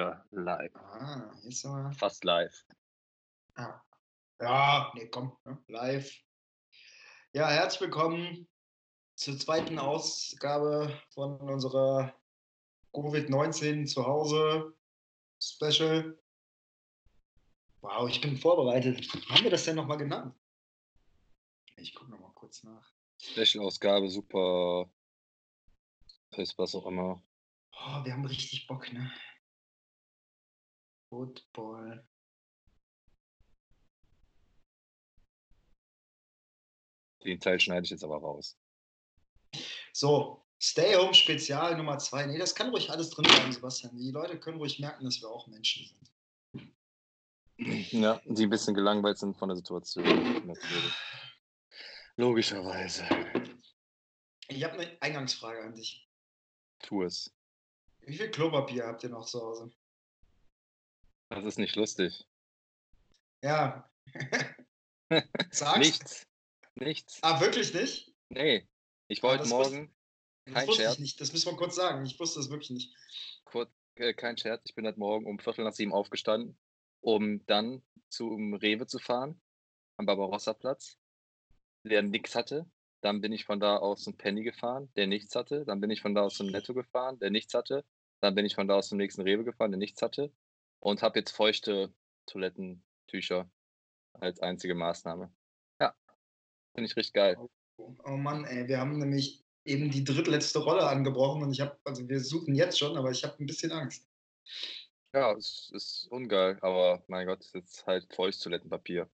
wir live. Ah, jetzt aber. Fast live. Ah. Ja, nee, komm, ne? live. Ja, herzlich willkommen zur zweiten Ausgabe von unserer Covid-19 zu Hause Special. Wow, ich bin vorbereitet. Haben wir das denn nochmal genannt? Ich gucke nochmal kurz nach. Special-Ausgabe, super. Fest, was auch immer. Oh, wir haben richtig Bock, ne? Football. Den Teil schneide ich jetzt aber raus. So, Stay Home Spezial Nummer zwei. Nee, das kann ruhig alles drin bleiben, Sebastian. Die Leute können ruhig merken, dass wir auch Menschen sind. Ja, die ein bisschen gelangweilt sind von der Situation. Natürlich. Logischerweise. Ich habe eine Eingangsfrage an dich. Tu es. Wie viel Klopapier habt ihr noch zu Hause? Das ist nicht lustig. Ja. Sag's. Nichts. Nichts. Ah, wirklich nicht? Nee. Ich Ah, wollte das morgen, Das kein wusste Scherz, ich nicht. Das müssen wir kurz sagen. Ich wusste das wirklich nicht. kurz, äh, kein Scherz, ich bin heute Morgen um Viertel nach sieben aufgestanden, um dann zum Rewe zu fahren, am Barbarossa-Platz, der nichts hatte. Dann bin ich von da aus zum Penny gefahren, der nichts hatte. Dann bin ich von da aus zum Netto gefahren, der nichts hatte. Dann bin ich von da aus zum nächsten Rewe gefahren, der nichts hatte. Und habe jetzt feuchte Toilettentücher als einzige Maßnahme. Ja, finde ich richtig geil. Oh Mann, ey, wir haben nämlich eben die drittletzte Rolle angebrochen und ich habe, also wir suchen jetzt schon, aber ich habe ein bisschen Angst. Ja, es ist ungeil, aber mein Gott, es ist jetzt halt feuchtes Toilettenpapier.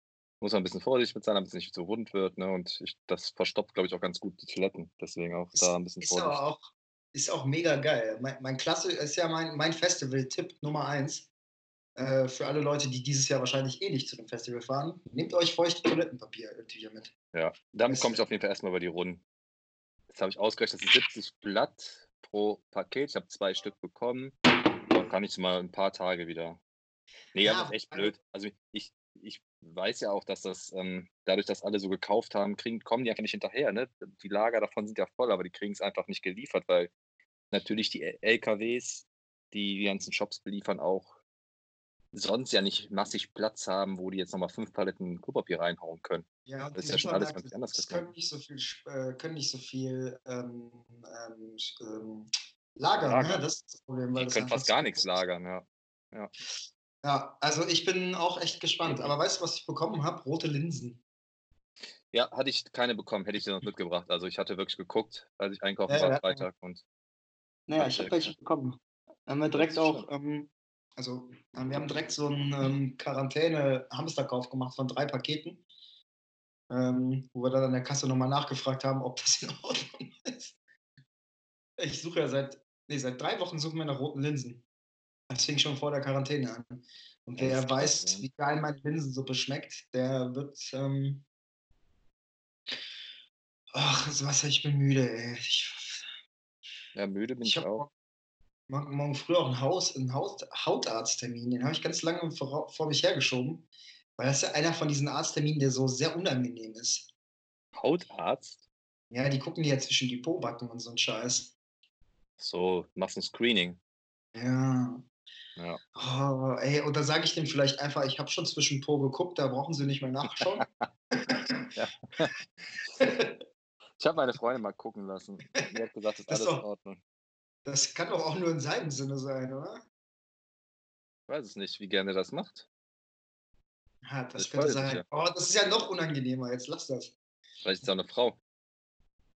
Muss man ein bisschen vorsichtig mit sein, damit es nicht zu rund wird, ne? Und ich, das verstopft, glaube ich, auch ganz gut die Toiletten. Deswegen auch Ist, da ein bisschen ist aber vorsichtig. auch, ist auch mega geil. Mein, mein Klasse ist ja mein, mein Festival-Tipp Nummer eins. Äh, für alle Leute, die dieses Jahr wahrscheinlich eh nicht zu dem Festival fahren, nehmt euch feuchte Toilettenpapier-Tücher mit. Ja, damit komme ich auf jeden Fall erstmal über die Runden. Jetzt habe ich ausgerechnet, das sind 70 Blatt pro Paket. Ich habe zwei Stück bekommen. Dann kann ich mal ein paar Tage wieder. Nee, Ja, aber das ist echt also- blöd. Also ich, ich weiß ja auch, dass das, ähm, dadurch, dass alle so gekauft haben, kriegen, kommen die einfach nicht hinterher. Ne? Die Lager davon sind ja voll, aber die kriegen es einfach nicht geliefert, weil natürlich die LKWs, die die ganzen Shops beliefern, auch sonst ja nicht massig Platz haben, wo die jetzt nochmal fünf Paletten Klopapier reinhauen können. Ja, Das ist ja schon alles ganz anders Das geworden. können nicht so viel, äh, können nicht so viel ähm, ähm, sch- ähm, lagern, Lagern. Ne? Das ist das Problem. Weil Die das können fast gar nichts lagern, ja. Ja, also ich bin auch echt gespannt. Aber weißt du, was ich bekommen habe? Rote Linsen. Ja, hatte ich keine bekommen, hätte ich dir noch mitgebracht. Also ich hatte wirklich geguckt, als ich einkaufen Ja, war, ja. Freitag und Naja, ich habe welche bekommen. Haben wir direkt auch, ähm, also äh, wir haben direkt so einen ähm, Quarantäne-Hamsterkauf gemacht von drei Paketen, ähm, wo wir dann an der Kasse nochmal nachgefragt haben, ob das in Ordnung ist. Ich suche ja seit, nee, seit drei Wochen suchen wir nach roten Linsen. Das fing schon vor der Quarantäne an. Und das wer krass, weiß, ne? wie geil meine Linsensuppe schmeckt, der wird, ähm, ach, was, ich bin müde, ey. Ich, ja, müde bin Ich ich auch. Morgen, früh auch einen, Haus, einen Haut, Hautarzttermin. Den habe ich ganz lange vor, vor mich hergeschoben, weil das ist ja einer von diesen Arztterminen, der so sehr unangenehm ist. Hautarzt? Ja, die gucken dir ja zwischen die Pobacken und so ein Scheiß. So, machst ein Screening. Ja. Ja. Oh, ey, und da sage ich dem vielleicht einfach, ich habe schon zwischen Po geguckt, da brauchen sie nicht mehr nachschauen. Ich habe meine Freundin mal gucken lassen. Die hat gesagt, das ist alles in Ordnung. Das kann doch auch nur in seinem Sinne sein, oder? Ich weiß es nicht, wie gerne das macht. Ja, das Ich könnte sein. ja. Oh, das ist ja noch unangenehmer. Jetzt lass das. Vielleicht ist es auch eine Frau.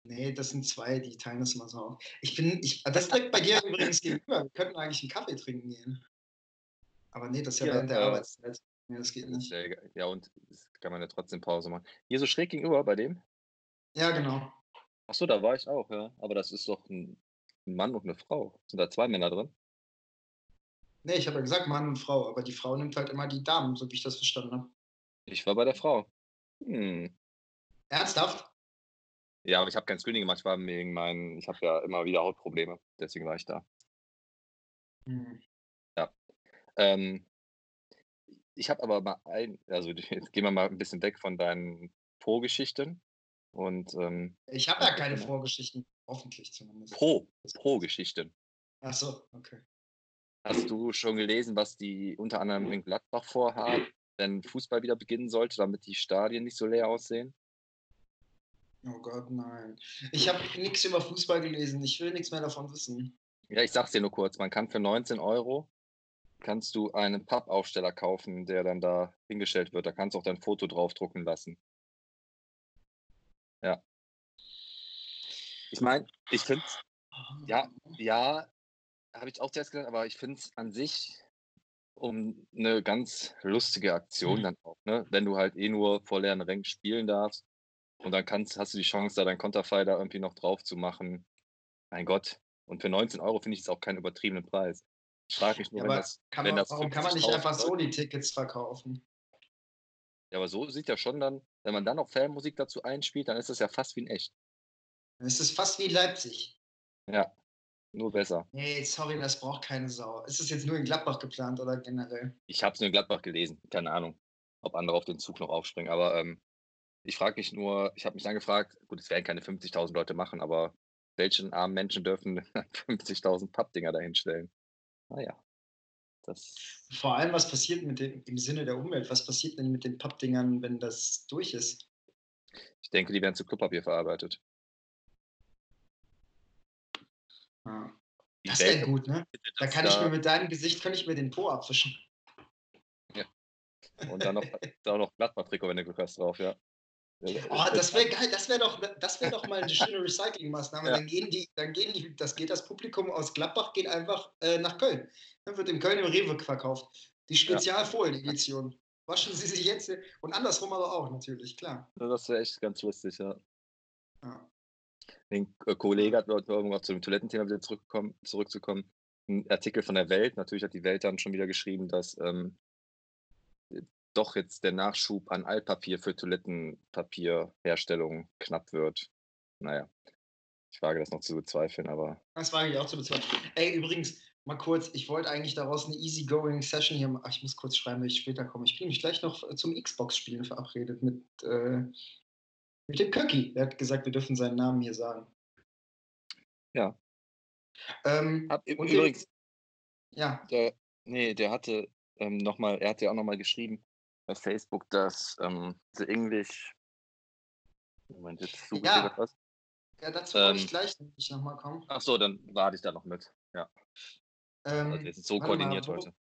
Nee, das sind zwei, die teilen das immer so auf. Ich bin, ich, das ist direkt bei dir übrigens gegenüber. Wir könnten eigentlich einen Kaffee trinken gehen. Aber nee, das ist ja, Ja, während der äh, Arbeitszeit. Nee, das geht Das nicht. ja, und das kann man ja trotzdem Pause machen. Hier so schräg gegenüber bei dem? Ja, genau. Achso, da war ich auch, ja. Aber das ist doch ein ein Mann und eine Frau. Sind da zwei Männer drin? Nee, ich habe ja gesagt Mann und Frau, aber die Frau nimmt halt immer die Damen, so wie ich das verstanden habe. Ich war bei der Frau. Hm. Ernsthaft? Ja, aber ich habe kein Screening gemacht. Ich war wegen meinen, ich habe ja immer wieder Hautprobleme. Deswegen war ich da. Hm. Ähm, ich habe aber mal ein, also jetzt gehen wir mal ein bisschen weg von deinen Po-Geschichten. Und ähm, Ich habe ja Ja, keine. Vorgeschichten. Hoffentlich zumindest. Pro, Pro-Geschichten. Ach so, okay. Hast du schon gelesen, was die unter anderem in Gladbach vorhaben, wenn Fußball wieder beginnen sollte, damit die Stadien nicht so leer aussehen? Oh Gott, nein. Ich habe nichts über Fußball gelesen. Ich will nichts mehr davon wissen. Ja, ich sag's dir nur kurz. Man kann für 19 Euro kannst du einen Pappaufsteller kaufen, der dann da hingestellt wird. Da kannst du auch dein Foto draufdrucken lassen. Ich meine, ich finde ja, ja, habe ich auch zuerst gedacht, aber ich finde es an sich um eine ganz lustige Aktion Mhm. dann auch, ne? Wenn du halt eh nur vor leeren Rängen spielen darfst und dann kannst hast du die Chance, da dein Konterfei da irgendwie noch drauf zu machen. Mein Gott. Und für 19 Euro finde ich es auch keinen übertriebenen Preis. Ich frage mich nur, Ja, wenn aber das kann wenn man, das warum kann man nicht 50.000 einfach so die Tickets verkaufen? ja, aber so sieht ja schon dann wenn man dann noch Fanmusik dazu einspielt, dann ist das ja fast wie in echt. Es ist fast wie Leipzig. Ja, nur besser. Nee, sorry, das braucht keine Sau. Ist es jetzt nur in Gladbach geplant oder generell? Ich habe es nur in Gladbach gelesen. Keine Ahnung, ob andere auf den Zug noch aufspringen. Aber ähm, ich frage mich nur, ich habe mich dann gefragt, gut, es werden keine 50.000 Leute machen, aber welchen armen Menschen dürfen 50.000 Pappdinger dahinstellen? Naja, das, Vor allem, was passiert mit dem, im Sinne der Umwelt? Was passiert denn mit den Pappdingern, wenn das durch ist? ich denke, die werden zu Klopapier verarbeitet. Ja. Das wäre gut, ne? Da kann ich mir mit deinem Gesicht, kann ich mir den Po abwischen. Und dann noch, da auch noch Blattmatrikot, wenn du Glück hast, drauf, ja. Oh, das wäre geil, das wäre doch, das wäre doch mal eine schöne Recyclingmaßnahme. Ja. Dann gehen die, dann gehen die, das geht das Publikum aus Gladbach geht einfach äh, nach Köln. Dann wird in Köln im Rewe verkauft. Die Spezialfolien-Edition. Waschen Sie sich jetzt und andersrum aber auch natürlich, klar. Das wäre echt ganz lustig, ja. Ja. Den äh, Kollege hat um auch zu dem Toilettenthema wieder zurückkommen, zurückzukommen. Ein Artikel von der Welt. Natürlich hat die Welt dann schon wieder geschrieben, dass ähm, doch jetzt der Nachschub an Altpapier für Toilettenpapierherstellung knapp wird. Naja, ich wage das noch zu bezweifeln, aber Das wage ich auch zu bezweifeln. Ey, übrigens, mal kurz, ich wollte eigentlich daraus eine easygoing Session hier machen. Ach, Ich muss kurz schreiben, wenn ich später komme. Ich bin nämlich gleich noch zum Xbox-Spielen verabredet mit, äh, mit dem Köcki. Er hat gesagt, wir dürfen seinen Namen hier sagen. Ja. Ähm, Hab, und übrigens, ja, der, nee, der hatte ähm, noch mal, er hatte ja auch nochmal geschrieben bei Facebook, dass ähm, The English. Moment, jetzt suche Ja. ich was. ja, dazu wollte Ähm, ich gleich nämlich nochmal kommen. Ach so, dann warte ich da noch mit. Ja, Ähm, also jetzt so warte mal, koordiniert wo- heute.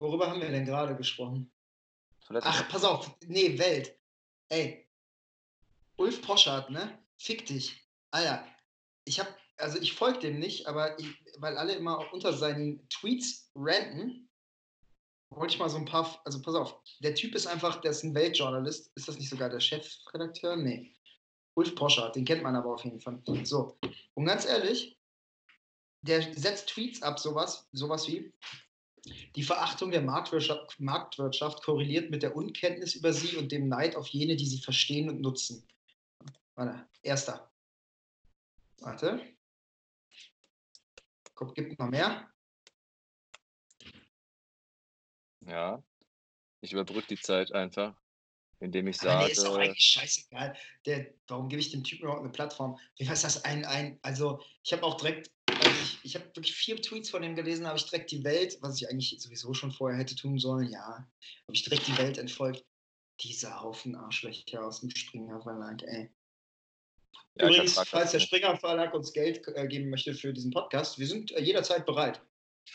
Worüber haben wir denn gerade gesprochen? Ach, pass auf. Nee, Welt. Ey. Ulf Poschardt, ne? Fick dich. Alter, ich hab, also ich folge dem nicht, aber ich, weil alle immer unter seinen Tweets ranten, wollte ich mal so ein paar, also pass auf, der Typ ist einfach, der ist ein Weltjournalist. Ist das nicht sogar der Chefredakteur? Nee. Ulf Poschardt, den kennt man aber auf jeden Fall. So. Und ganz ehrlich, der setzt Tweets ab, sowas, sowas wie, die Verachtung der Marktwirtschaft, Marktwirtschaft korreliert mit der Unkenntnis über sie und dem Neid auf jene, die sie verstehen und nutzen. Warte, erster. Warte. Guck, gibt noch mehr. Ja. Ich überbrücke die Zeit einfach, indem ich Aber sage. nee, ist doch eigentlich scheißegal. Der, warum gebe ich dem Typen überhaupt eine Plattform? Wie heißt das? Ein, ein, also, ich habe auch direkt, also ich, ich habe wirklich vier Tweets von dem gelesen, habe ich direkt die Welt, was ich eigentlich sowieso schon vorher hätte tun sollen, ja, habe ich direkt die Welt entfolgt. Dieser Haufen Arschlöcher aus dem Springer Verlag, ey. Ja, Übrigens, falls der. Springer Verlag uns Geld äh, geben möchte für diesen Podcast, wir sind äh, jederzeit bereit.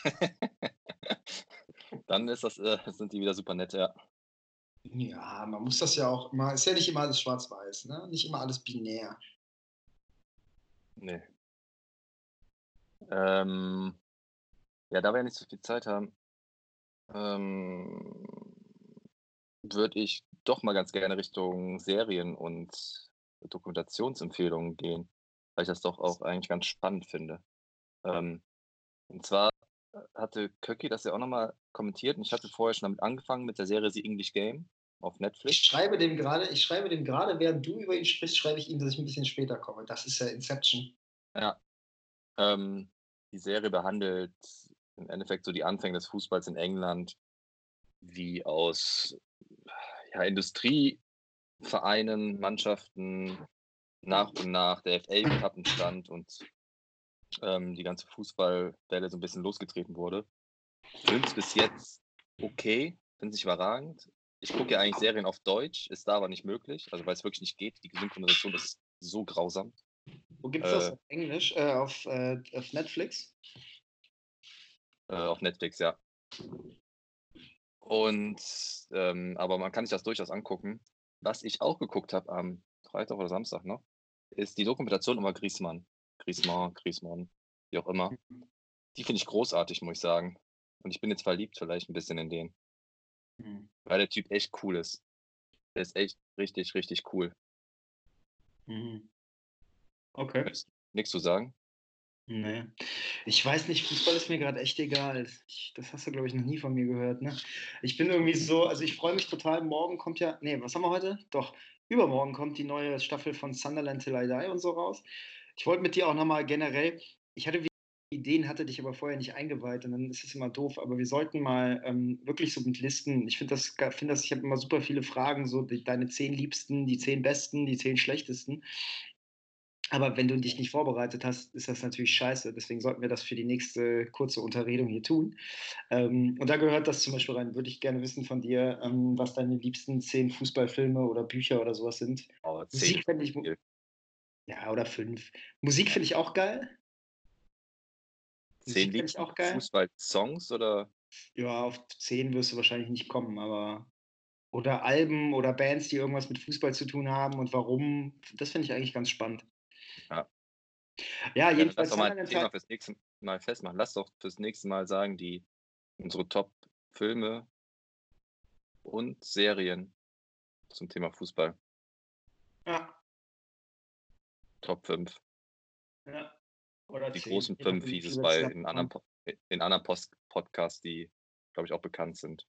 Dann ist das, äh, sind die wieder super nett, ja. Ja, man muss das ja auch immer, ist ja nicht immer alles schwarz-weiß, ne? Nicht immer alles binär. Nee. Ähm, ja, da wir ja nicht so viel Zeit haben, ähm, würde ich doch mal ganz gerne Richtung Serien und Dokumentationsempfehlungen gehen, weil ich das doch auch eigentlich ganz spannend finde. Ähm, und zwar hatte Köcki das ja auch nochmal kommentiert und ich hatte vorher schon damit angefangen mit der Serie The English Game auf Ich Netflix. schreibe dem gerade, ich schreibe dem gerade, während du über ihn sprichst, schreibe ich ihm, dass ich ein bisschen später komme. Das ist ja Inception. Ja. Ähm, die Serie behandelt im Endeffekt so die Anfänge des Fußballs in England, wie aus ja, Industrievereinen, Mannschaften nach und nach der FA Cup entstand und ähm, die ganze Fußballwelle so ein bisschen losgetreten wurde. finde es bis jetzt okay, finde nicht überragend. Ich gucke ja eigentlich Serien auf Deutsch, ist da aber nicht möglich, also weil es wirklich nicht geht. Die Synchronisation ist so grausam. Wo gibt es das Äh. auf Englisch? Äh, auf, äh, auf Netflix? Äh, auf Netflix, ja. Und, ähm, aber man kann sich das durchaus angucken. Was ich auch geguckt habe am Freitag oder Samstag noch, ist die Dokumentation über Griezmann. Griezmann, Griezmann, wie auch immer. Die finde ich großartig, muss ich sagen. Und ich bin jetzt verliebt vielleicht ein bisschen in den, Hm. weil der Typ echt cool ist. Der ist echt richtig, richtig cool. Mhm. Okay. Nichts zu sagen? Nee. Ich weiß nicht, Fußball ist mir gerade echt egal. Ich, das hast du, glaube ich, noch nie von mir gehört, ne? Ich bin irgendwie so, also ich freue mich total. Morgen kommt ja, nee, was haben wir heute? Doch, übermorgen kommt die neue Staffel von Sunderland Till I Die und so raus. Ich wollte mit dir auch nochmal generell, ich hatte Ideen, hatte dich aber vorher nicht eingeweiht und dann ist es immer doof, aber wir sollten mal ähm, wirklich so mit Listen, ich finde das, find das, ich habe immer super viele Fragen, so die, deine zehn liebsten, die zehn besten, die zehn schlechtesten. Aber wenn du dich nicht vorbereitet hast, ist das natürlich scheiße. Deswegen sollten wir das für die nächste kurze Unterredung hier tun. Ähm, und da gehört das zum Beispiel rein. Würde ich gerne wissen von dir, ähm, was deine liebsten zehn Fußballfilme oder Bücher oder sowas sind. Aber Musik zehn fände ich. Ja, oder fünf. Musik finde ich auch geil. Zehn finde liebsten auch geil. Fußball-Songs oder? Ja, auf zehn wirst du wahrscheinlich nicht kommen, aber. Oder Alben oder Bands, die irgendwas mit Fußball zu tun haben und warum. Das finde ich eigentlich ganz spannend. Ja. Jedenfalls. lass doch mal ein Thema fürs nächste Mal festmachen. Lass doch fürs nächste Mal sagen, die unsere Top-Filme und Serien zum Thema Fußball. Ja, Top 5. ja. Oder Die zehn, großen je nachdem, fünf wie hieß viel es bei in anderen, in anderen Post Podcasts, die, glaube ich, auch bekannt sind.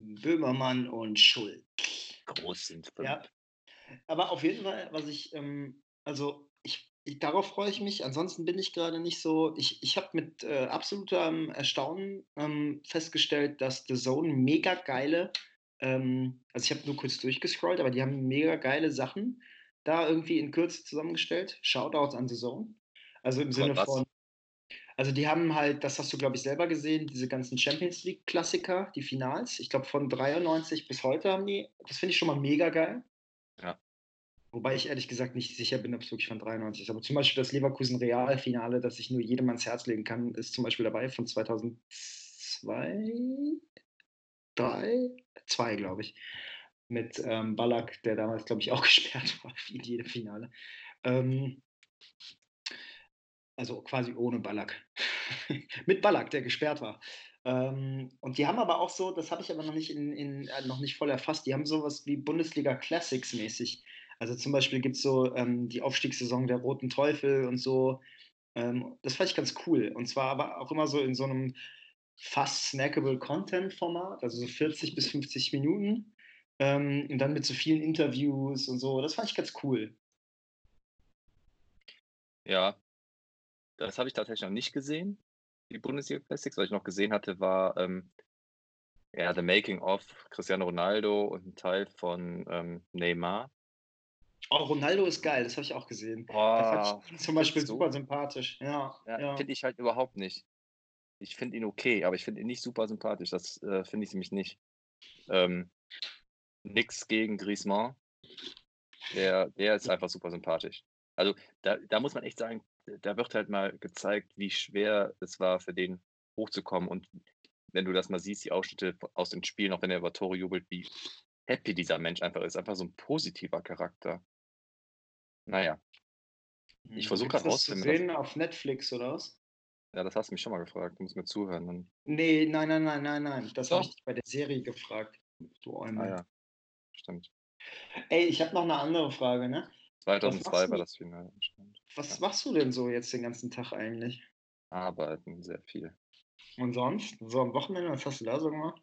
Böhmermann und Schuld. Groß sind fünf. Ja. Aber auf jeden Fall, was ich, ähm, also ich, ich, darauf freue ich mich. Ansonsten bin ich gerade nicht so. Ich, ich habe mit äh, absolutem Erstaunen ähm, festgestellt, dass The Zone mega geile, ähm, also ich habe nur kurz durchgescrollt, aber die haben mega geile Sachen da irgendwie in Kürze zusammengestellt. Shoutouts an The Zone. Also im Sinne von, also die haben halt, das hast du glaube ich selber gesehen, diese ganzen Champions League Klassiker, die Finals. Ich glaube von 93 bis heute haben die, das finde ich schon mal mega geil. Wobei ich ehrlich gesagt nicht sicher bin, ob es wirklich von 93 ist. Aber zum Beispiel das Leverkusen Real-Finale, das ich nur jedem ans Herz legen kann, ist zum Beispiel dabei von 2002, 3, 2 glaube ich. Mit ähm, Ballack, der damals glaube ich auch gesperrt war, wie in jedem Finale. Ähm, also quasi ohne Ballack. Mit Ballack, der gesperrt war. Ähm, und die haben aber auch so, das habe ich aber noch nicht, in, in, äh, noch nicht voll erfasst, die haben sowas wie Bundesliga Classics mäßig. Also zum Beispiel gibt es so ähm, die Aufstiegssaison der Roten Teufel und so. Ähm, das fand ich ganz cool. Und zwar aber auch immer so in so einem fast snackable Content-Format, also so 40 bis 50 Minuten. Ähm, und dann mit so vielen Interviews und so. Das fand ich ganz cool. Ja, das habe ich tatsächlich noch nicht gesehen, die Bundesliga Classics. Was ich noch gesehen hatte, war ähm, ja, The Making of Cristiano Ronaldo und ein Teil von ähm, Neymar. Oh, Ronaldo ist geil, das habe ich auch gesehen. Boah, fand ich ihn zum Beispiel du? super sympathisch. Ja, Ja, ja. finde ich halt überhaupt nicht. Ich finde ihn okay, aber ich finde ihn nicht super sympathisch. Das äh, finde ich nämlich nicht. Ähm, nix gegen Griezmann. Der, der ist einfach super sympathisch. Also da, da muss man echt sagen, da wird halt mal gezeigt, wie schwer es war für den hochzukommen. Und wenn du das mal siehst, die Ausschnitte aus den Spielen, auch wenn er über Tore jubelt, wie happy dieser Mensch einfach ist. Einfach so ein positiver Charakter. Naja, ich Hm, versuche gerade das zu rauszufinden, was- sehen auf Netflix oder was? ja, das hast du mich schon mal gefragt. Du musst mir zuhören. Dann, Nee, nein, nein, nein, nein, nein. Das habe ich bei der Serie gefragt. Du Eumel. ah ja, stimmt. Ey, ich habe noch eine andere Frage, ne? 2002 machst war das Finale. stimmt. Was Ja. machst du denn so jetzt den ganzen Tag eigentlich? Arbeiten, sehr viel. Und sonst? So am Wochenende, was hast du da so gemacht?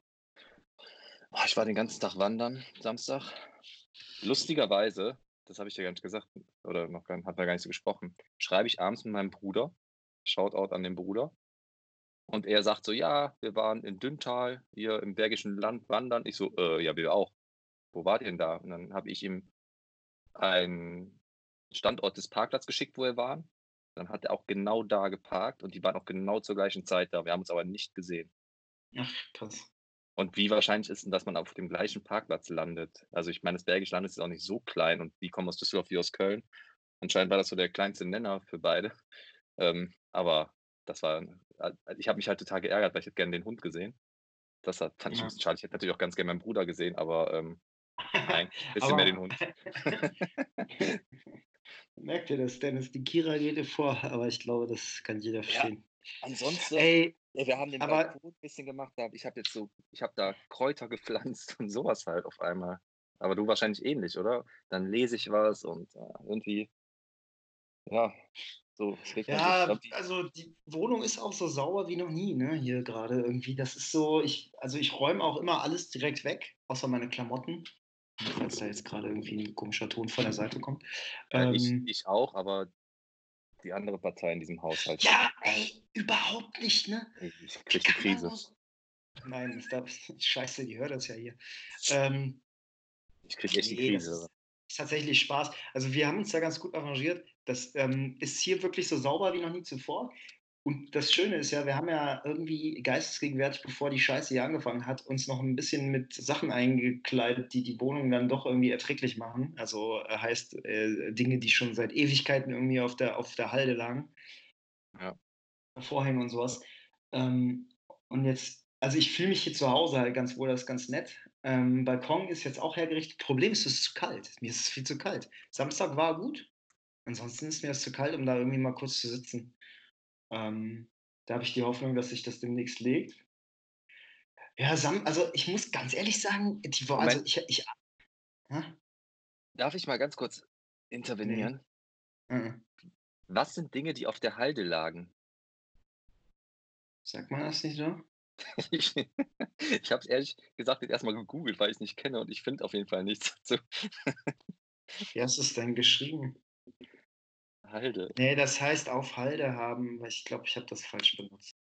Ich war den ganzen Tag wandern, Samstag. Lustigerweise, das habe ich dir gar nicht gesagt, oder noch gar, hat man gar nicht so gesprochen, schreibe ich abends mit meinem Bruder, Shoutout an den Bruder. Und er sagt so, ja, wir waren in Dünntal, hier im Bergischen Land wandern. Ich so, äh, ja, wir auch. Wo ihr denn da? Und dann habe ich ihm einen Standort des Parkplatzes geschickt, wo wir waren. dann hat er auch genau da geparkt und die waren auch genau zur gleichen Zeit da. Wir haben uns aber nicht gesehen. Ach, krass. Und wie wahrscheinlich ist denn, dass man auf dem gleichen Parkplatz landet? Also ich meine, das Bergische Land ist auch nicht so klein und die kommen aus Düsseldorf wie aus Köln. Anscheinend war das so der kleinste Nenner für beide. Ähm, aber das war, äh, ich habe mich halt total geärgert, weil ich hätte gerne den Hund gesehen. Das hat, fand ich ein Ja. bisschen schade. Ich hätte natürlich auch ganz gerne meinen Bruder gesehen, aber ähm, nein, ein bisschen mehr den Hund. Merkt ihr das, Dennis? Die Kira geht dir vor, aber ich glaube, das kann jeder verstehen. Ansonsten, Ey, ja, wir haben den aber- Balkon ein bisschen gemacht. Ich habe jetzt so, ich habe da Kräuter gepflanzt und sowas halt auf einmal. Aber du wahrscheinlich ähnlich, oder? Dann lese ich was und äh, irgendwie, ja, so. Ich ja, glaub, die, also die Wohnung ist auch so sauber wie noch nie, ne? Hier gerade irgendwie. Das ist so, ich, also ich räume auch immer alles direkt weg, außer meine Klamotten. Falls da jetzt gerade irgendwie ein komischer Ton von der Seite kommt. ich, Ähm, ich auch, aber die andere Partei in diesem Haushalt. ja, ey, überhaupt nicht, ne? Ich kriege eine kann man Krise. Nein, das darf, scheiße, die hört das ja hier. Ähm, Ich kriege echt die Nee, das Krise. ist, ist tatsächlich Spaß. Also wir haben uns da ganz gut arrangiert. Das ähm, ist hier wirklich so sauber wie noch nie zuvor. Und das Schöne ist ja, wir haben ja irgendwie geistesgegenwärtig, bevor die Scheiße hier angefangen hat, uns noch ein bisschen mit Sachen eingekleidet, die die Wohnung dann doch irgendwie erträglich machen. Also äh, heißt äh, Dinge, die schon seit Ewigkeiten irgendwie auf der, auf der Halde lagen. Ja. Vorhänge und sowas. Ähm, und jetzt, also ich fühle mich hier zu Hause halt ganz wohl, das ist ganz nett. Ähm, Balkon ist jetzt auch hergerichtet. Problem ist, es ist zu kalt. Mir ist es viel zu kalt. Samstag war gut. Ansonsten ist mir es zu kalt, um da irgendwie mal kurz zu sitzen. Ähm, da habe ich die Hoffnung, dass sich das demnächst legt. Ja, Sam, also ich muss ganz ehrlich sagen, die Wo also ich, ich Hä? Darf ich mal ganz kurz intervenieren? Äh, Was sind Dinge, die auf der Halde lagen? Sagt man das nicht so? Ich, ich habe es ehrlich gesagt jetzt erstmal gegoogelt, weil ich es nicht kenne und ich finde auf jeden Fall nichts dazu. Wie hast du es denn geschrieben? Halde. Nee, das heißt auf Halde haben, weil ich glaube, ich habe das falsch benutzt.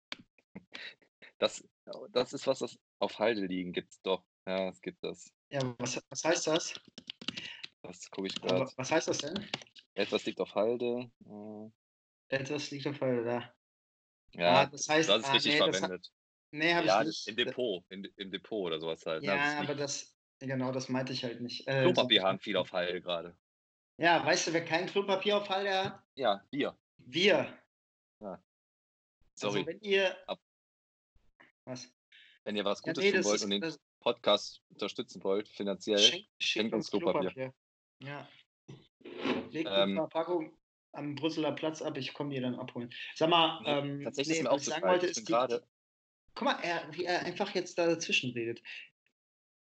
Das, das ist was, das auf Halde liegen gibt es doch. Ja, es gibt das. Ja, was, was heißt das? Das gucke ich gerade. was heißt das denn? Etwas liegt auf Halde. äh, Etwas liegt auf Halde da. Ja, ah, das heißt, das ist ah, richtig nee, das verwendet. nee, habe Ja, ich nicht. im Depot. Im, Im Depot oder sowas halt. ne? Ja, Das aber das, genau, das meinte ich halt nicht. Äh, Klopapierhahn so- fiel auf Halde gerade. Ja, weißt du, wer kein Klopapier auf Halde hat? Ja, Bier. Wir. Sorry. Also wenn ihr. Ab. Was? Wenn ihr was Ja, Gutes nee, tun wollt ist, und den Podcast unterstützen wollt, finanziell, schenkt, schenkt uns Klopapier. Klopapier. Ja. Legt Ähm, eine Verpackung am Brüsseler Platz ab, ich komme die dann abholen. Sag mal, Nee, ähm, tatsächlich ist mir was ich sagen wollte, ist die, Guck mal, er, wie er einfach jetzt da dazwischen redet.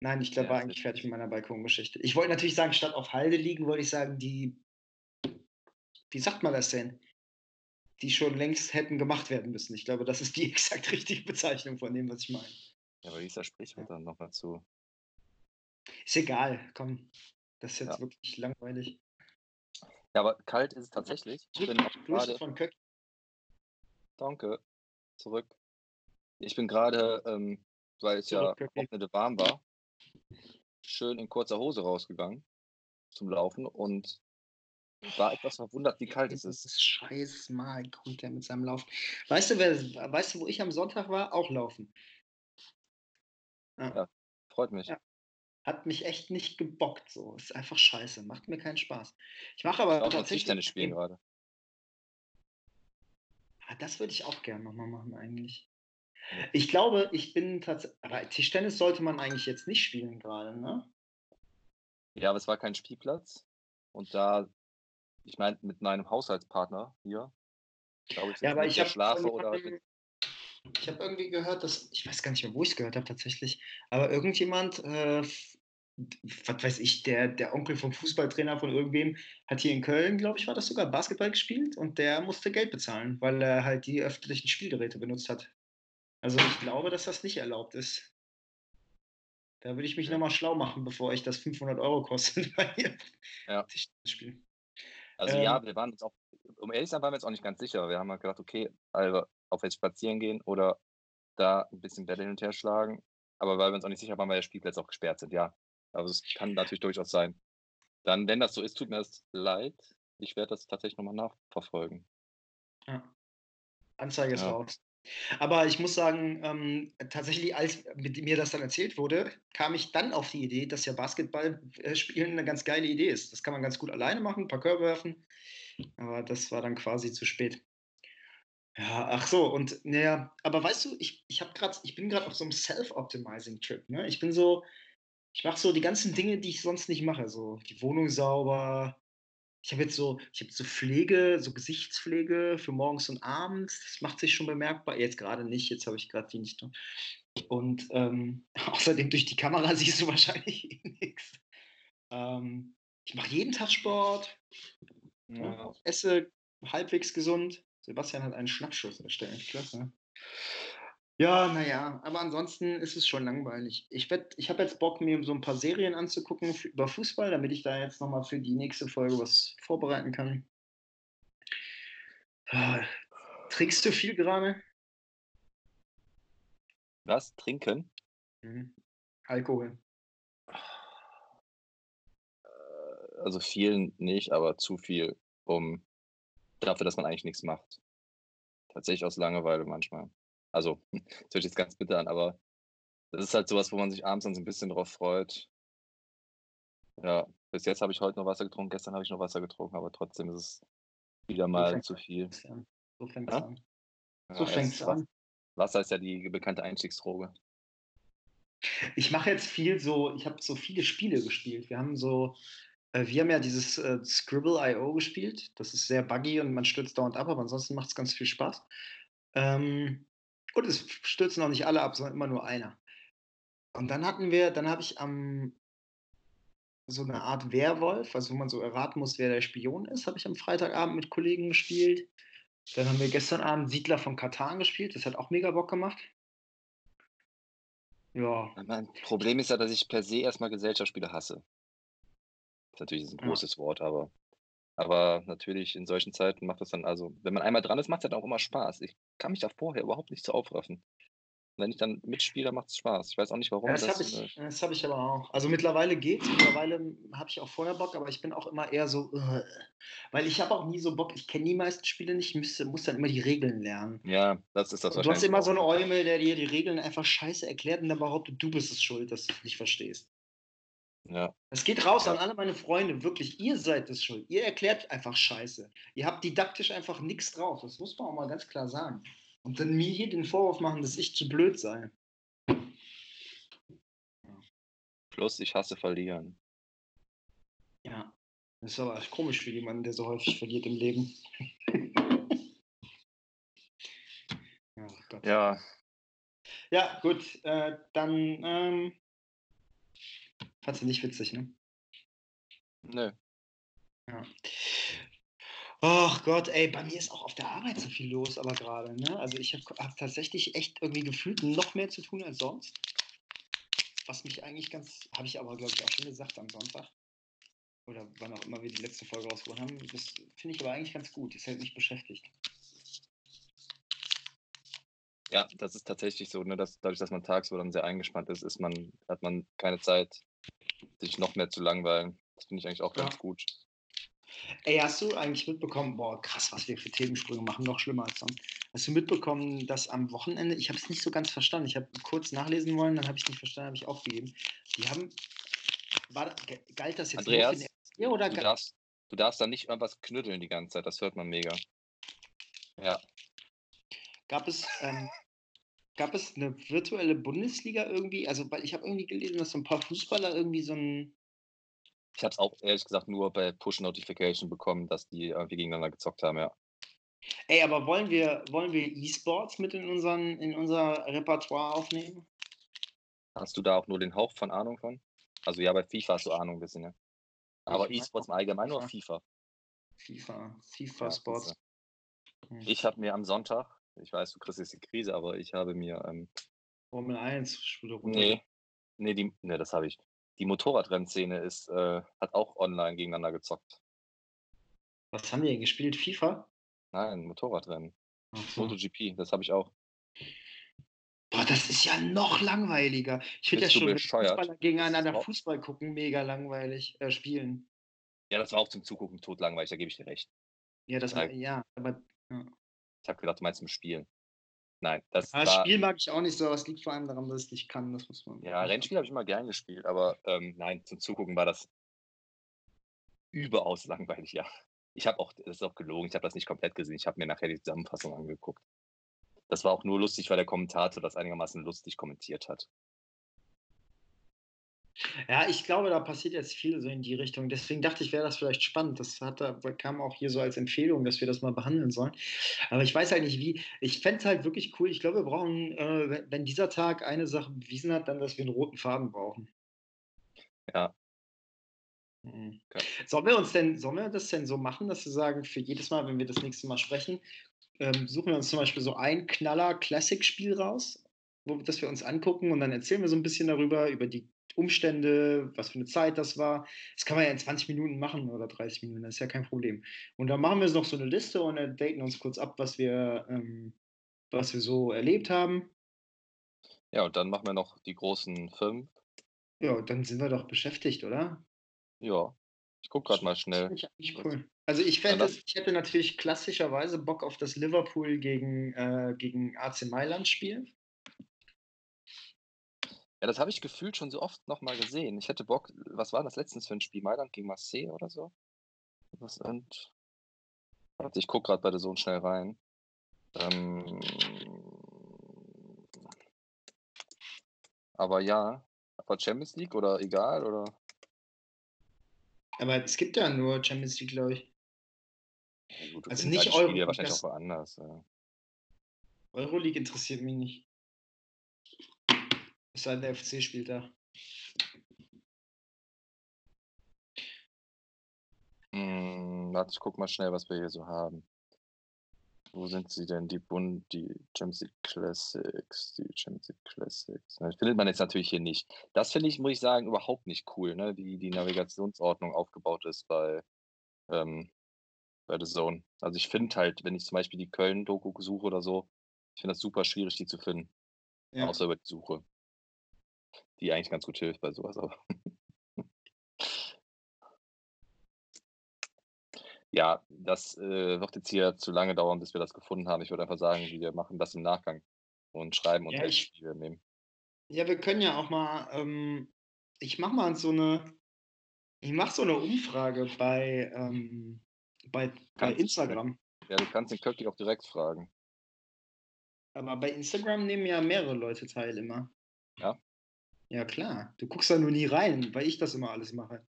Nein, ich glaube, Ja, war ist eigentlich fertig mit meiner Balkongeschichte. Ich wollte natürlich sagen, statt auf Halde liegen, wollte ich sagen, die, wie sagt man das denn? Die schon längst hätten gemacht werden müssen. Ich glaube, das ist die exakt richtige Bezeichnung von dem, was ich meine. Ja, aber wie ist das Sprichwort dann noch dazu? Ist egal, komm. Das ist jetzt Ja. wirklich langweilig. Ja, aber kalt ist es tatsächlich. Ich bin Grüße gerade. von Köck. Danke. Zurück. Ich bin gerade, ähm, weil es ja. Wochenende warm war, schön in kurzer Hose rausgegangen zum Laufen und war etwas verwundert, wie kalt es ist. Scheiß Mal kommt der mit seinem Lauf. Weißt du, wer, weißt du, wo ich am Sonntag war? Auch laufen. Ja. Freut mich. Ja. Hat mich echt nicht gebockt. So. Ist einfach scheiße. Macht mir keinen Spaß. Ich mache aber Ich tatsächlich. Tischtennis spielen gerade. Ah, das würde ich auch gerne nochmal machen, eigentlich. Ich glaube, ich bin tatsächlich. Aber Tischtennis sollte man eigentlich jetzt nicht spielen gerade, ne? Ja, aber es war kein Spielplatz. Und da, ich meine, mit meinem Haushaltspartner hier, glaube ich, Ja, aber ich schlafe oder ich habe irgendwie gehört, dass ich weiß gar nicht mehr, wo ich es gehört habe tatsächlich, aber irgendjemand, äh, was weiß ich, der, der Onkel vom Fußballtrainer von irgendwem hat hier in Köln, glaube ich, war das sogar Basketball gespielt und der musste Geld bezahlen, weil er halt die öffentlichen Spielgeräte benutzt hat. Also ich glaube, dass das nicht erlaubt ist. Da würde ich mich Ja. nochmal schlau machen, bevor ich das 500 Euro kostet bei ihr Ja. Spielen. Also Ähm, ja, wir waren uns auch, um ehrlich zu sein, waren wir jetzt auch nicht ganz sicher. Wir haben halt gedacht, okay, also auf jetzt spazieren gehen oder da ein bisschen Bälle hin und her schlagen. Aber weil wir uns auch nicht sicher waren, weil der Spielplätze auch gesperrt sind, ja. Aber es kann natürlich durchaus sein. Dann, wenn das so ist, tut mir das leid. Ich werde das tatsächlich nochmal nachverfolgen. Ja. Anzeige ist Ja. raus. Aber ich muss sagen, ähm, tatsächlich, als mir das dann erzählt wurde, kam ich dann auf die Idee, dass ja Basketball äh, spielen eine ganz geile Idee ist. Das kann man ganz gut alleine machen, ein paar Körbe werfen. Aber das war dann quasi zu spät. Ja, ach so, und naja, aber weißt du, ich, ich habe gerade, ich bin gerade auf so einem Self-Optimizing-Trip. Ne? Ich bin so, ich mache so die ganzen Dinge, die ich sonst nicht mache. So die Wohnung sauber. Ich habe jetzt so, ich habe so Pflege, so Gesichtspflege für morgens und abends. Das macht sich schon bemerkbar. Jetzt gerade nicht, jetzt habe ich gerade die nicht. Und ähm, außerdem durch die Kamera siehst du wahrscheinlich eh nichts. Ähm, ich mache jeden Tag Sport, Ja. esse halbwegs gesund. Sebastian hat einen Schnappschuss erstellt. Klasse. Ja, naja, aber ansonsten ist es schon langweilig. Ich, werd- ich habe jetzt Bock, mir so ein paar Serien anzugucken über Fußball, damit ich da jetzt nochmal für die nächste Folge was vorbereiten kann. Ah, Trinkst du viel gerade? Was? Trinken? Mhm. Alkohol. Also viel nicht, aber zu viel, um dafür, dass man eigentlich nichts macht. Tatsächlich aus Langeweile manchmal. Also, das hört sich jetzt ganz bitter an, aber das ist halt sowas, wo man sich abends dann so ein bisschen drauf freut. Ja, bis jetzt habe ich heute noch Wasser getrunken, gestern habe ich noch Wasser getrunken, aber trotzdem ist es wieder mal zu viel. An. So fängt Ja? es an. Ja, So es fängt ist es Was- an. Wasser ist ja die bekannte Einstiegsdroge. Ich mache jetzt viel so, ich habe so viele Spiele gespielt. Wir haben so, äh, wir haben ja dieses äh, Scribble.io gespielt. Das ist sehr buggy und man stürzt dauernd ab, aber ansonsten macht es ganz viel Spaß. Ähm, und es stürzen auch nicht alle ab, sondern immer nur einer. Und dann hatten wir, dann habe ich am so eine Art Werwolf, also wo man so erraten muss, wer der Spion ist, habe ich am Freitagabend mit Kollegen gespielt. Dann haben wir gestern Abend Siedler von Katan gespielt. Das hat auch mega Bock gemacht. Ja, Mein Problem ist ja, dass ich per se erstmal Gesellschaftsspiele hasse. Das natürlich ist ein Ja. großes Wort, aber, aber natürlich in solchen Zeiten macht das dann, also wenn man einmal dran ist, macht es halt auch immer Spaß. Ich kann mich da vorher überhaupt nicht so aufraffen. Wenn ich dann mitspiele, macht es Spaß. Ich weiß auch nicht, warum Ja, das habe ich, äh, das hab ich aber auch. Also mittlerweile geht's, mittlerweile habe ich auch vorher Bock, aber ich bin auch immer eher so, äh, weil ich habe auch nie so Bock, ich kenne die meisten Spiele nicht, ich müsste, muss dann immer die Regeln lernen. ja, das ist das Und du hast wahrscheinlich. immer so einen Eumel, der dir die Regeln einfach scheiße erklärt und dann behauptet, du bist es schuld, dass du es nicht verstehst. Ja, Es geht raus an alle meine Freunde, wirklich, ihr seid es schuld. Ihr erklärt einfach scheiße. Ihr habt didaktisch einfach nichts drauf, das muss man auch mal ganz klar sagen. Und dann mir hier den Vorwurf machen, dass ich zu blöd sei. plus ich hasse verlieren. Ja, das ist aber komisch für jemanden, der so häufig verliert im Leben. ja. Ja, ja, gut, äh, dann ähm, fandst du nicht witzig, ne? nö. Ja. Ach Gott, ey, bei mir ist auch auf der Arbeit so viel los, aber gerade, ne? Also ich habe hab tatsächlich echt irgendwie gefühlt noch mehr zu tun als sonst. Was mich eigentlich ganz, habe ich aber, glaube ich, auch schon gesagt am Sonntag. Oder wann auch immer wir die letzte Folge rausgeholt haben. Das finde ich aber eigentlich ganz gut. Das hält mich beschäftigt. Ja, das ist tatsächlich so, ne, dass dadurch, dass man tagsüber dann sehr eingespannt ist, ist man, hat man keine Zeit, sich noch mehr zu langweilen. Das finde ich eigentlich auch Ja. ganz gut. Ey, hast du eigentlich mitbekommen, boah, krass, was wir für Themensprünge machen, noch schlimmer als sonst. Hast du mitbekommen, dass am Wochenende, ich habe es nicht so ganz verstanden, ich habe kurz nachlesen wollen, dann habe ich nicht verstanden, habe ich aufgegeben. Die haben, war, galt das jetzt nur Andreas, für den Erzieher oder Du darfst, du darfst da nicht irgendwas knütteln die ganze Zeit, das hört man mega. Ja, gab es, ähm, gab es eine virtuelle Bundesliga irgendwie? Also, weil ich habe irgendwie gelesen, dass so ein paar Fußballer irgendwie so ein, ich habe es auch ehrlich gesagt nur bei Push-Notification bekommen, dass die irgendwie gegeneinander gezockt haben, ja. ey, aber wollen wir, wollen wir E-Sports mit in, unseren, in unser Repertoire aufnehmen? Hast du da auch nur den Hauch von Ahnung von? Also ja, bei FIFA hast du Ahnung ein bisschen, ja. Aber E-Sports im Allgemeinen nur FIFA. FIFA. FIFA, Ja, Sports. Ich habe mir am Sonntag, ich weiß, du kriegst jetzt die Krise, aber ich habe mir, ähm, Formel 1 Spiele runter. nee, nee, die, nee, das habe ich. Die Motorradrennszene ist, äh, hat auch online gegeneinander gezockt. Was haben die denn gespielt? FIFA? Nein, Motorradrennen. Ach so. MotoGP, das habe ich auch. Boah, das ist ja noch langweiliger. Ich finde ja schon, bescheuert? Fußballer gegeneinander Fußball gucken, mega langweilig äh, spielen. Ja, das war auch zum Zugucken totlangweilig, da gebe ich dir recht. Ja, das Nein. ja, aber ja. Ich habe gedacht, du meinst zum Spielen. Nein, das Ja, war, Spiel mag ich auch nicht so, aber es liegt vor allem daran, dass ich nicht kann. Das muss man. ja, Rennspiel habe ich immer gern gespielt, aber ähm, nein, zum Zugucken war das überaus langweilig, ja. Ich habe auch, das ist auch gelogen, ich habe das nicht komplett gesehen, ich habe mir nachher die Zusammenfassung angeguckt. Das war auch nur lustig, weil der Kommentator das einigermaßen lustig kommentiert hat. Ja, ich glaube, da passiert jetzt viel so in die Richtung. Deswegen dachte ich, wäre das vielleicht spannend. Das hat, kam auch hier so als Empfehlung, dass wir das mal behandeln sollen. Aber ich weiß halt nicht wie. Ich fände es halt wirklich cool. Ich glaube, wir brauchen, äh, wenn- wenn dieser Tag eine Sache bewiesen hat, dann, dass wir einen roten Faden brauchen. Ja. Mhm. Okay. Sollen wir uns denn, sollen wir das denn so machen, dass wir sagen, für jedes Mal, wenn wir das nächste Mal sprechen, ähm, suchen wir uns zum Beispiel so ein Knaller-Classic-Spiel raus, wo, das wir uns angucken und dann erzählen wir so ein bisschen darüber, über die Umstände, was für eine Zeit das war. Das kann man ja in 20 Minuten machen oder 30 Minuten, das ist ja kein Problem. Und dann machen wir noch so eine Liste und daten uns kurz ab, was wir, ähm, was wir so erlebt haben. Ja, und dann machen wir noch die großen fünf. Ja, dann sind wir doch beschäftigt, oder? Ja, ich gucke gerade mal schnell. ich cool. Also ich fände ich hätte natürlich klassischerweise Bock auf das Liverpool gegen, äh, gegen AC Mailand Spiel. Ja, das habe ich gefühlt schon so oft nochmal gesehen. Ich hätte Bock, was war das letztens für ein Spiel? Mailand gegen Marseille oder so? Was und. Warte, ich gucke gerade bei der Sohn schnell rein. Ähm, aber ja, aber Champions League oder egal oder? Aber es gibt ja nur Champions League, glaube ich. Ja, gut, Also nicht Spiele Euro- ja wahrscheinlich auch woanders. Ja. Euroleague interessiert mich nicht. Es sei denn, der FC spielt da. Hm, warte, ich guck mal schnell, was wir hier so haben. Wo sind sie denn? Die Bund, die Champions League Classics, die Champions League Classics. Ne, findet man jetzt natürlich hier nicht. Das finde ich, muss ich sagen, überhaupt nicht cool, ne? wie die Navigationsordnung aufgebaut ist bei, ähm, bei The Zone. Also ich finde halt, wenn ich zum Beispiel die Köln-Doku suche oder so, ich finde das super schwierig, die zu finden. Ja. Außer über die Suche. Die eigentlich ganz gut hilft bei sowas, aber. Ja, das äh, wird jetzt hier zu lange dauern, bis wir das gefunden haben. Ich würde einfach sagen, wir machen das im Nachgang und schreiben uns, Ja, ich- wir nehmen. Ja, wir können ja auch mal, ähm, ich mache mal so eine, ich mache so eine Umfrage bei, ähm, bei, bei Instagram. Ja, du kannst den Köcki auch direkt fragen. Aber bei Instagram nehmen ja mehrere Leute teil immer. Ja? Ja, klar. Du guckst da nur nie rein, weil ich das immer alles mache.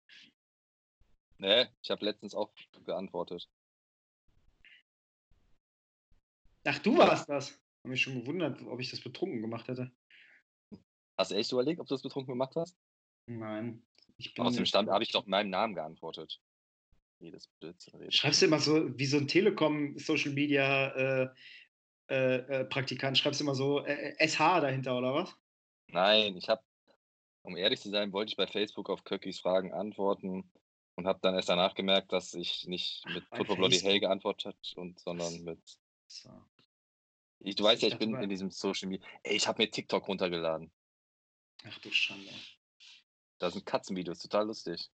Nee, ich habe letztens auch geantwortet. Ach, du warst das. Hab mich schon gewundert, ob ich das betrunken gemacht hätte. Hast du echt überlegt, ob du das betrunken gemacht hast? Nein. Ich bin Aus dem Stand habe ich doch in meinem Namen geantwortet. Jedes Blödsinn redet. Schreibst du immer so, wie so ein Telekom Social Media äh, äh, äh, Praktikant, schreibst du immer so äh, äh, SH dahinter oder was? Nein, ich habe, um ehrlich zu sein, wollte ich bei Facebook auf Köckis Fragen antworten und habe dann erst danach gemerkt, dass ich nicht mit Football Bloody. Hell geantwortet habe, sondern mit. So. Ich, du weißt ja, Ich bin in diesem Social Media. Ey, ich habe mir TikTok runtergeladen. Ach du Schande. Da sind Katzenvideos, total lustig.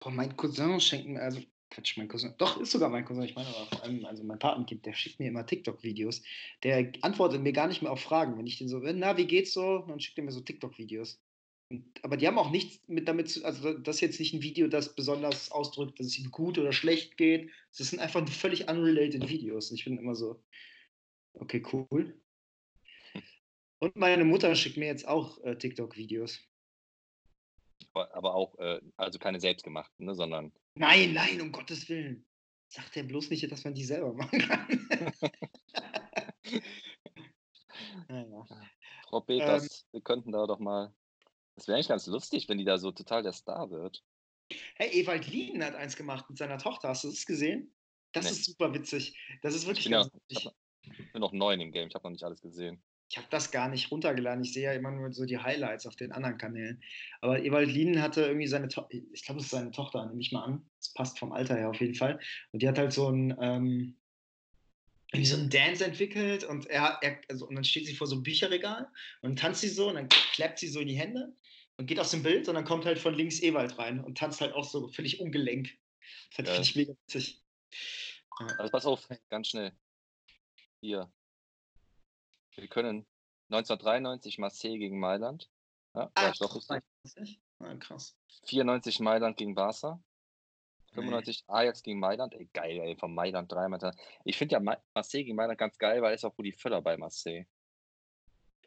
Boah, mein Cousin schenkt mir, also Quatsch, mein Cousin, doch, ist sogar mein Cousin, ich meine aber vor allem, also mein Patenkind, der schickt mir immer TikTok-Videos. Der antwortet mir gar nicht mehr auf Fragen. Wenn ich den so, na, wie geht's so? Dann schickt er mir so TikTok-Videos. Und- Aber die haben auch nichts mit damit zu, also das ist jetzt nicht ein Video, das besonders ausdrückt, dass es ihm gut oder schlecht geht. Das sind einfach völlig unrelated Videos. Und ich bin immer so, okay, cool. Und meine Mutter schickt mir jetzt auch äh, TikTok-Videos. Aber auch, äh, also keine selbstgemachten, ne, sondern Nein, nein, um Gottes Willen. Sagt er bloß nicht, dass man die selber machen kann. naja. Frau Peters, wir könnten da doch mal. Das wäre eigentlich ganz lustig, wenn die da so total der Star wird. Hey, Ewald Lien hat eins gemacht mit seiner Tochter. Hast du das gesehen? Das Nee. ist super witzig. Das ist Ich wirklich bin, ja, ganz ich, ich bin noch neu in dem Game, ich habe noch nicht alles gesehen. Ich habe das gar nicht runtergeladen. Ich sehe ja immer nur so die Highlights auf den anderen Kanälen. Aber Ewald Lien hatte irgendwie seine Tochter, ich glaube, es ist seine Tochter, nehme ich mal an. Das passt vom Alter her auf jeden Fall. Und die hat halt so ein, ähm, irgendwie so einen Dance entwickelt und er, er also, und dann steht sie vor so einem Bücherregal und tanzt sie so und dann klappt sie so in die Hände und geht aus dem Bild und dann kommt halt von links Ewald rein und tanzt halt auch so völlig ungelenk. Das Geil. finde ich mega witzig. Ja. Also pass auf, ganz schnell. Hier. Wir können 1993 Marseille gegen Mailand. Ja, war ich doch richtig. 93? Ah, krass. 94 Mailand gegen Barca. 95 Ajax gegen Mailand. Ey, geil, ey, von Mailand dreimal. Ich finde ja Ma- Marseille gegen Mailand ganz geil, weil es auch Rudi Völler bei Marseille.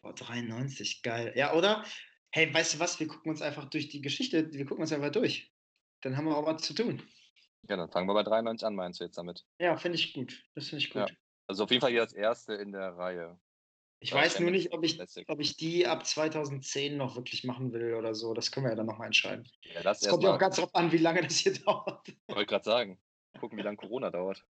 Boah, 93, geil. Ja, oder? Hey, weißt du was? Wir gucken uns einfach durch die Geschichte, wir gucken uns einfach durch. Dann haben wir auch was zu tun. Ja, dann fangen wir bei 93 an, meinst du jetzt damit? Ja, finde ich gut. Das finde ich gut. Ja. Also auf jeden Fall hier das erste in der Reihe. Ich weiß nur nicht, ob ich, Classic. ob ich die ab 2010 noch wirklich machen will oder so. Das können wir ja dann nochmal entscheiden. Ja, das Es kommt ja auch ganz drauf an, wie lange das hier dauert. wollte gerade sagen. Gucken, wie lange Corona dauert.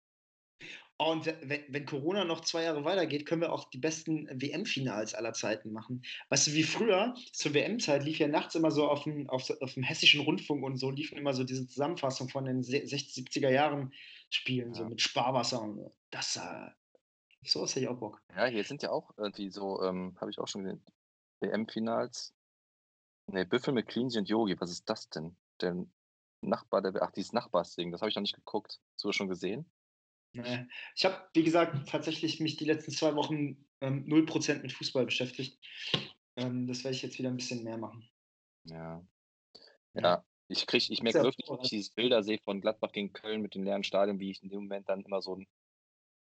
Und wenn, wenn Corona noch zwei Jahre weitergeht, können wir auch die besten WM-Finals aller Zeiten machen. Weißt du, wie früher, zur WM-Zeit lief ja nachts immer so auf dem, auf, auf dem hessischen Rundfunk und so, liefen immer so diese Zusammenfassung von den 60, 70er Jahren Spielen, so Ja. mit Sparwasser und so. Das, äh, so hätte ich auch Bock. Ja, hier sind ja auch irgendwie so, ähm, habe ich auch schon gesehen, WM-Finals. Ne, Büffel mit Cleansy und Yogi, was ist das denn? Der Nachbar, der, ach, dieses Nachbarsding, das habe ich noch nicht geguckt. Hast du schon gesehen? Nee. Ich habe, wie gesagt, tatsächlich mich die letzten zwei Wochen ähm, 0% mit Fußball beschäftigt. Ähm, das werde ich jetzt wieder ein bisschen mehr machen. Ja. Ja. Ich krieg, ich merke wirklich, wenn ich dieses Bilder sehe von Gladbach gegen Köln mit den leeren Stadien, wie ich in dem Moment dann immer so ein,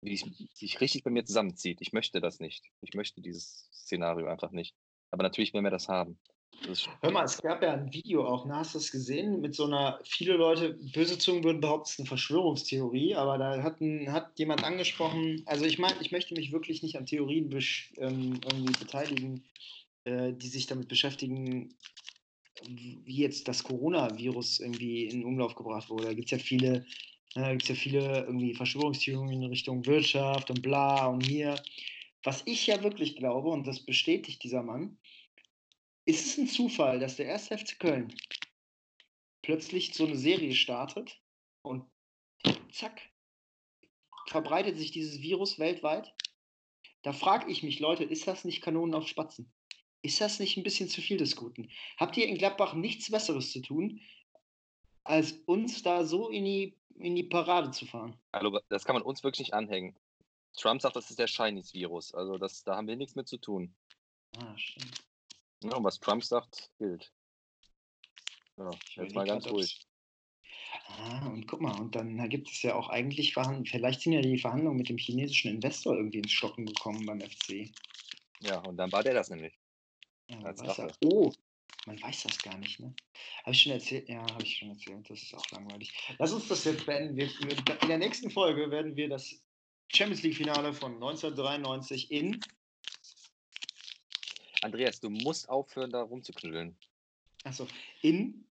wie es sich richtig bei mir zusammenzieht. Ich möchte das nicht. Ich möchte dieses Szenario einfach nicht. Aber natürlich werden wir das haben. Hör mal, es gab ja ein Video auch, ne? hast du das gesehen? Mit so einer, viele Leute, böse Zungen würden behaupten, es ist eine Verschwörungstheorie, aber da hat, ein, hat jemand angesprochen, also ich meine, ich möchte mich wirklich nicht an Theorien ähm, irgendwie beteiligen, äh, die sich damit beschäftigen, wie jetzt das Coronavirus irgendwie in Umlauf gebracht wurde. Da gibt es ja viele, äh, gibt's ja viele irgendwie Verschwörungstheorien in Richtung Wirtschaft und bla und hier. Was ich ja wirklich glaube, und das bestätigt dieser Mann, ist es ein Zufall, dass der 1. FC Köln plötzlich so eine Serie startet und zack, verbreitet sich dieses Virus weltweit? Da frage ich mich, Leute, ist das nicht Kanonen auf Spatzen? Ist das nicht ein bisschen zu viel des Guten? Habt ihr in Gladbach nichts Besseres zu tun, als uns da so in die, in die Parade zu fahren? also, das kann man uns wirklich nicht anhängen. Trump sagt, das ist der Chinese-Virus. Also das, da haben wir nichts mit zu tun. Ah, stimmt. Ja, und was Trump sagt, gilt. Ja, jetzt mal ganz ruhig. Ah, und guck mal, und dann da gibt es ja auch eigentlich Verhandlungen, vielleicht sind ja die Verhandlungen mit dem chinesischen Investor irgendwie ins Stocken gekommen beim FC. Ja, und dann war der das nämlich. Ja, man Als Rache. oh, man weiß das gar nicht, ne? Habe ich schon erzählt? Ja, habe ich schon erzählt. Das ist auch langweilig. Lass uns das jetzt beenden. Wir, wir- in der nächsten Folge werden wir das Champions League-Finale von 1993 in. Andreas, du musst aufhören, da rumzuknüdeln. Achso, in.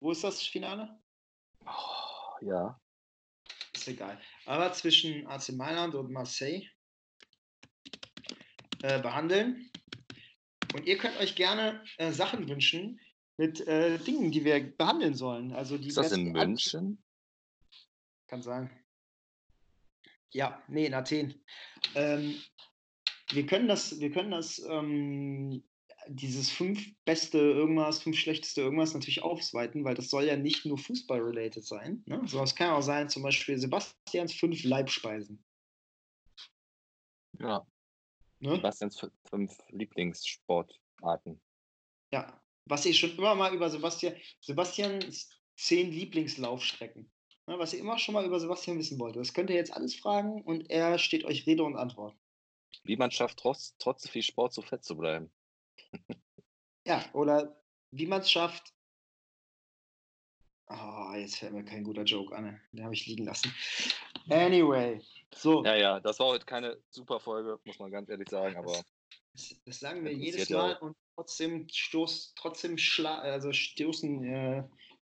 Wo ist das Finale? Oh, ja. Ist egal. Aber zwischen AC Mailand und Marseille äh, behandeln. Und ihr könnt euch gerne äh, Sachen wünschen mit äh, Dingen, die wir behandeln sollen. Also die Ist das in München? Kann sein. Ja, nee, in Athen. Ähm, wir können das, wir können das, ähm, dieses fünf beste irgendwas, fünf schlechteste irgendwas natürlich ausweiten, weil das soll ja nicht nur Fußball-related sein, ne? es kann auch sein, zum Beispiel Sebastians fünf Leibspeisen. Ja. Ne? Sebastians fü- fünf Lieblingssportarten. Ja, was ihr schon immer mal über Sebastian, Sebastians zehn Lieblingslaufstrecken, ne? was ihr immer schon mal über Sebastian wissen wollt. Das könnt ihr jetzt alles fragen und er steht euch Rede und Antwort. Wie man schafft, trotz, trotz viel Sport so fett zu bleiben. Ja, oder wie man es schafft. Ah, jetzt fällt mir kein guter Joke an. Den habe ich liegen lassen. Anyway, so, Ja, ja, das war heute keine super Folge, muss man ganz ehrlich sagen, aber das, das sagen wir jedes ja Mal auch. und trotzdem stoß, trotzdem schla also stoßen äh,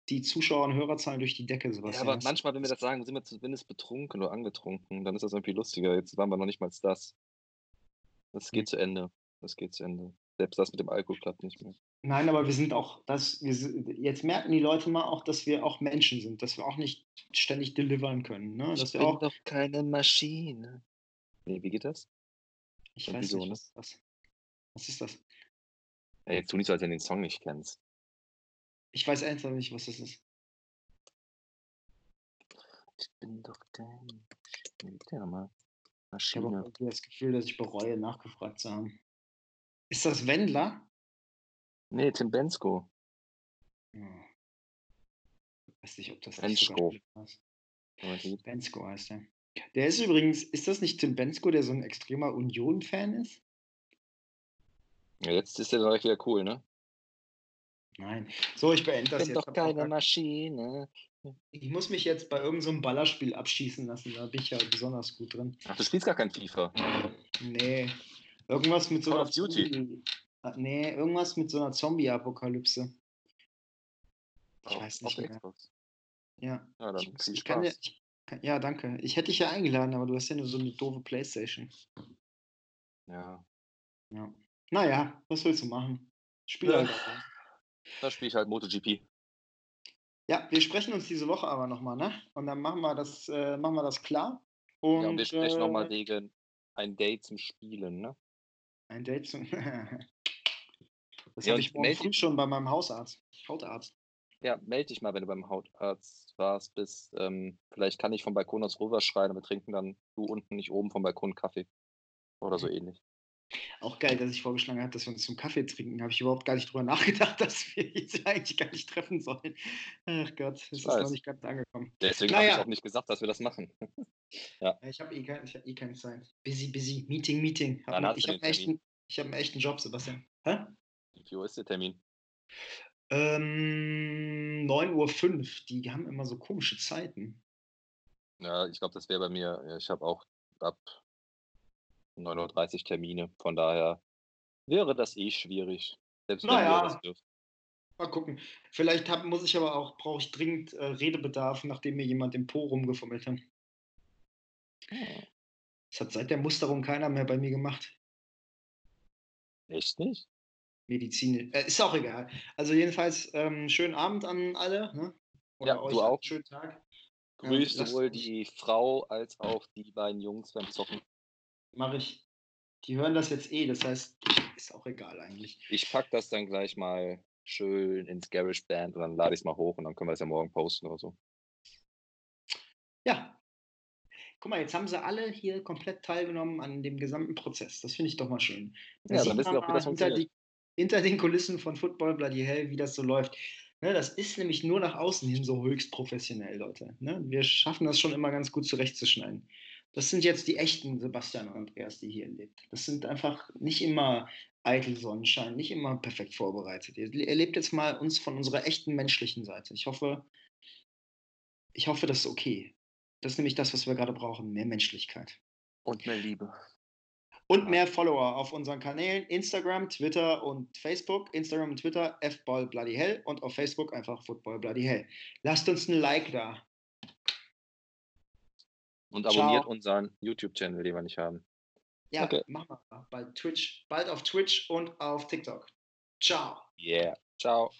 die Zuschauer- und Hörerzahlen durch die Decke, Ja, Sebastian. aber Das- manchmal, wenn wir das sagen, sind wir zumindest betrunken oder angetrunken. Dann ist das irgendwie lustiger. Jetzt waren wir noch nicht mal das. Das geht Hm. zu Ende. Das geht zu Ende. Selbst das mit dem Alkohol klappt nicht mehr. Nein, aber wir sind auch, das, wir, jetzt merken die Leute mal auch, dass wir auch Menschen sind, dass wir auch nicht ständig delivern können. Ne? Dass Ich wir bin auch, doch keine Maschine. Nee, wie geht das? ich irgendwie weiß so, nicht, ne? was ist das? Was ist das? Ja, jetzt tu nicht so, als wenn du den Song nicht kennst. Ich weiß einfach nicht, was das ist. Ich bin doch kein. Wie geht der nochmal? Ich habe auch das Gefühl, dass ich bereue, nachgefragt zu haben. Ist das Wendler? Nee, Tim Bensko. Ja. Weiß nicht, ob das Bensko. Nicht Bensko heißt er. Der ist übrigens, ist das nicht Tim Bensko, der so ein extremer Union-Fan ist? Ja, jetzt ist der direkt wieder cool, ne? Nein. So, ich beende das ich bin jetzt. doch keine Maschine. Ich muss mich jetzt bei irgendeinem so Ballerspiel abschießen lassen. Da bin ich ja besonders gut drin. Ach, du spielst gar kein FIFA. Nee. Irgendwas mit so Call einer of Duty. Zombie- Ah, Nee, irgendwas mit so einer Zombie-Apokalypse. Ich Auf- weiß nicht mehr. Xbox. Ja. Ja, dann Ich, viel ich Spaß. ich, kann- ja, danke. Ich hätte dich ja eingeladen, aber du hast ja nur so eine doofe Playstation. Ja. Ja. Naja, was willst du machen? Spiel Ja. halt. Da spiele ich halt MotoGP. Ja, wir sprechen uns diese Woche aber nochmal, ne? Und dann machen wir das, äh, machen wir das klar. Und, ja, und wir sprechen nochmal äh, wegen ein Date zum Spielen, ne? Ein Date zum. das Ja, habe ich morgen früh schon bei meinem Hausarzt. Hautarzt. Ja, melde dich mal, wenn du beim Hautarzt warst, bist. Ähm, vielleicht kann ich vom Balkon aus rüber schreien und wir trinken dann du unten, nicht oben vom Balkon Kaffee. Oder so ähnlich. Auch geil, dass ich vorgeschlagen habe, dass wir uns zum Kaffee trinken. Habe ich überhaupt gar nicht drüber nachgedacht, dass wir jetzt eigentlich gar nicht treffen sollen. Ach Gott, es ist noch nicht ganz angekommen. Deswegen habe ich Naja. auch nicht gesagt, dass wir das machen. Ich habe eh, kein, ich hab eh keine Zeit. Busy, busy. Meeting, Meeting. Hab hast ich habe einen, hab einen echten Job, Sebastian. Hä? Wie Uhr ist der Termin? Ähm, 9.05 Uhr. Die haben immer so komische Zeiten. Ja, ich glaube, das wäre bei mir. ja, Ich habe auch ab 9.30 Uhr Termine. Von daher wäre das eh schwierig. Selbst wenn Naja. wir das dürfen. Mal gucken. Vielleicht hab, muss ich aber auch, brauche ich dringend äh, Redebedarf, nachdem mir jemand im Po rumgefummelt hat. Das hat seit der Musterung keiner mehr bei mir gemacht. Echt nicht? Medizin. Äh, ist auch egal. Also jedenfalls ähm, schönen Abend an alle. Ne? Ja, du euch auch. einen Schönen Tag. Grüß lasst sowohl uns- die Frau als auch die beiden Jungs beim Zocken. Mache ich. Die hören das jetzt eh, das heißt, ist auch egal eigentlich. Ich pack das dann gleich mal schön ins GarageBand und dann lade ich es mal hoch und dann können wir es ja morgen posten oder so. Ja. Guck mal, jetzt haben sie alle hier komplett teilgenommen an dem gesamten Prozess. Das finde ich doch mal schön. Da Ja, dann wissen wir auch, wie das hinter, die, hinter den Kulissen von Football Bloody Hell, wie das so läuft. Ne, das ist nämlich nur nach außen hin so höchst professionell, Leute. Ne? Wir schaffen das schon immer ganz gut zurechtzuschneiden. Das sind jetzt die echten Sebastian und Andreas, die hier lebt. Das sind einfach nicht immer eitel Sonnenschein, nicht immer perfekt vorbereitet. Ihr erlebt jetzt mal uns von unserer echten menschlichen Seite. Ich hoffe, ich hoffe, das ist okay. Das ist nämlich das, was wir gerade brauchen, mehr Menschlichkeit. Und mehr Liebe. Und mehr Follower auf unseren Kanälen Instagram, Twitter und Facebook. Instagram und Twitter fball bloody hell und auf Facebook einfach Football bloody hell. Lasst uns ein Like da. Und Ciao. abonniert unseren YouTube-Channel, den wir nicht haben. Ja, Okay. machen wir. Bald Twitch, bald auf Twitch und auf TikTok. Ciao. Yeah. Ciao.